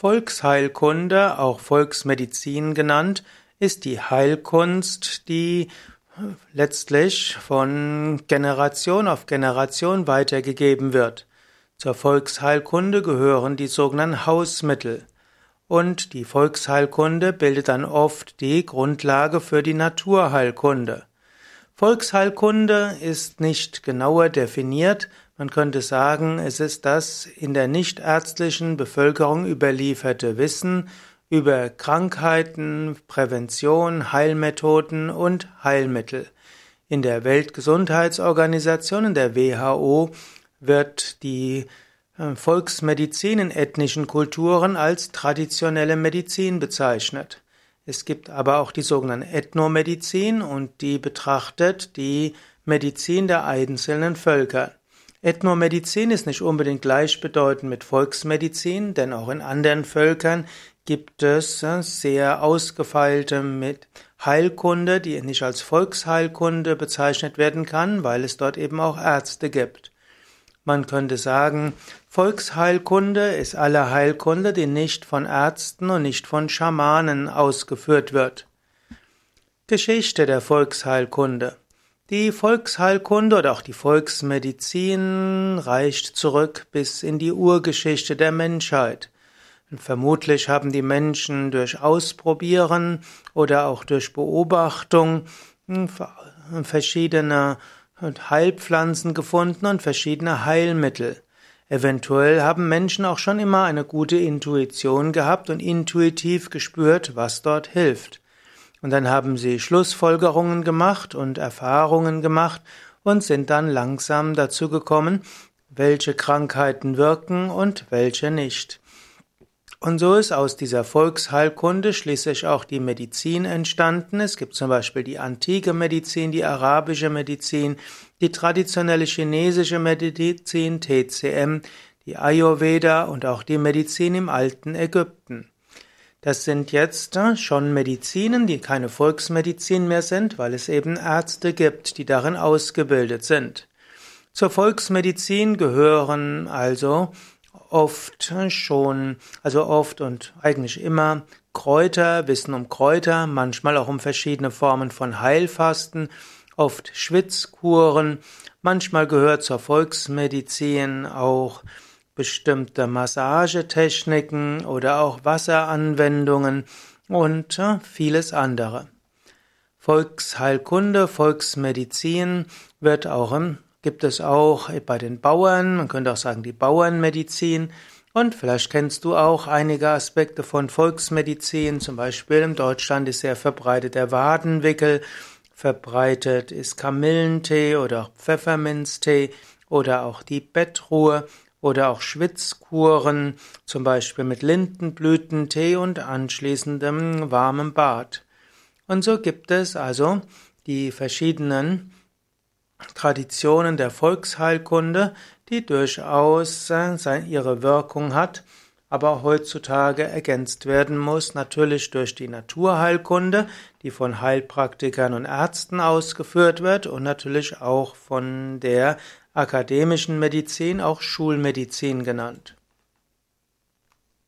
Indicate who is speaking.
Speaker 1: Volksheilkunde, auch Volksmedizin genannt, ist die Heilkunst, die letztlich von Generation auf Generation weitergegeben wird. Zur Volksheilkunde gehören die sogenannten Hausmittel. Und die Volksheilkunde bildet dann oft die Grundlage für die Naturheilkunde. Volksheilkunde ist nicht genauer definiert, man könnte sagen, es ist das in der nichtärztlichen Bevölkerung überlieferte Wissen über Krankheiten, Prävention, Heilmethoden und Heilmittel. In der Weltgesundheitsorganisation, in der WHO, wird die äh, Volksmedizin in ethnischen Kulturen als traditionelle Medizin bezeichnet. Es gibt aber auch die sogenannte Ethnomedizin und die betrachtet die Medizin der einzelnen Völker. Ethnomedizin ist nicht unbedingt gleichbedeutend mit Volksmedizin, denn auch in anderen Völkern gibt es äh, sehr ausgefeilte mit Heilkunde, die nicht als Volksheilkunde bezeichnet werden kann, weil es dort eben auch Ärzte gibt. Man könnte sagen, Volksheilkunde ist alle Heilkunde, die nicht von Ärzten und nicht von Schamanen ausgeführt wird. Geschichte der Volksheilkunde die Volksheilkunde oder auch die Volksmedizin reicht zurück bis in die Urgeschichte der Menschheit. Und vermutlich haben die Menschen durch Ausprobieren oder auch durch Beobachtung hm, verschiedene Heilpflanzen gefunden und verschiedene Heilmittel. Eventuell haben Menschen auch schon immer eine gute Intuition gehabt und intuitiv gespürt, was dort hilft. Und dann haben sie Schlussfolgerungen gemacht und Erfahrungen gemacht und sind dann langsam dazu gekommen, welche Krankheiten wirken und welche nicht. Und so ist aus dieser Volksheilkunde schließlich auch die Medizin entstanden. Es gibt zum Beispiel die antike Medizin, die arabische Medizin, die traditionelle chinesische Medizin, TCM, die Ayurveda und auch die Medizin im alten Ägypten. Das sind jetzt äh, schon Medizinen, die keine Volksmedizin mehr sind, weil es eben Ärzte gibt, die darin ausgebildet sind. Zur Volksmedizin gehören also oft schon, also oft und eigentlich immer Kräuter, Wissen um Kräuter, manchmal auch um verschiedene Formen von Heilfasten, oft Schwitzkuren, manchmal gehört zur Volksmedizin auch bestimmte Massagetechniken oder auch Wasseranwendungen und äh, vieles andere. Volksheilkunde, Volksmedizin wird auch im, gibt es auch bei den Bauern, man könnte auch sagen die Bauernmedizin. Und vielleicht kennst du auch einige Aspekte von Volksmedizin, zum Beispiel in Deutschland ist sehr verbreitet der Wadenwickel, verbreitet ist Kamillentee oder auch Pfefferminztee oder auch die Bettruhe oder auch Schwitzkuren, zum Beispiel mit Lindenblütentee und anschließendem warmem Bad. Und so gibt es also die verschiedenen Traditionen der Volksheilkunde, die durchaus äh, ihre Wirkung hat, aber heutzutage ergänzt werden muss, natürlich durch die Naturheilkunde, die von Heilpraktikern und Ärzten ausgeführt wird und natürlich auch von der akademischen Medizin, auch Schulmedizin genannt.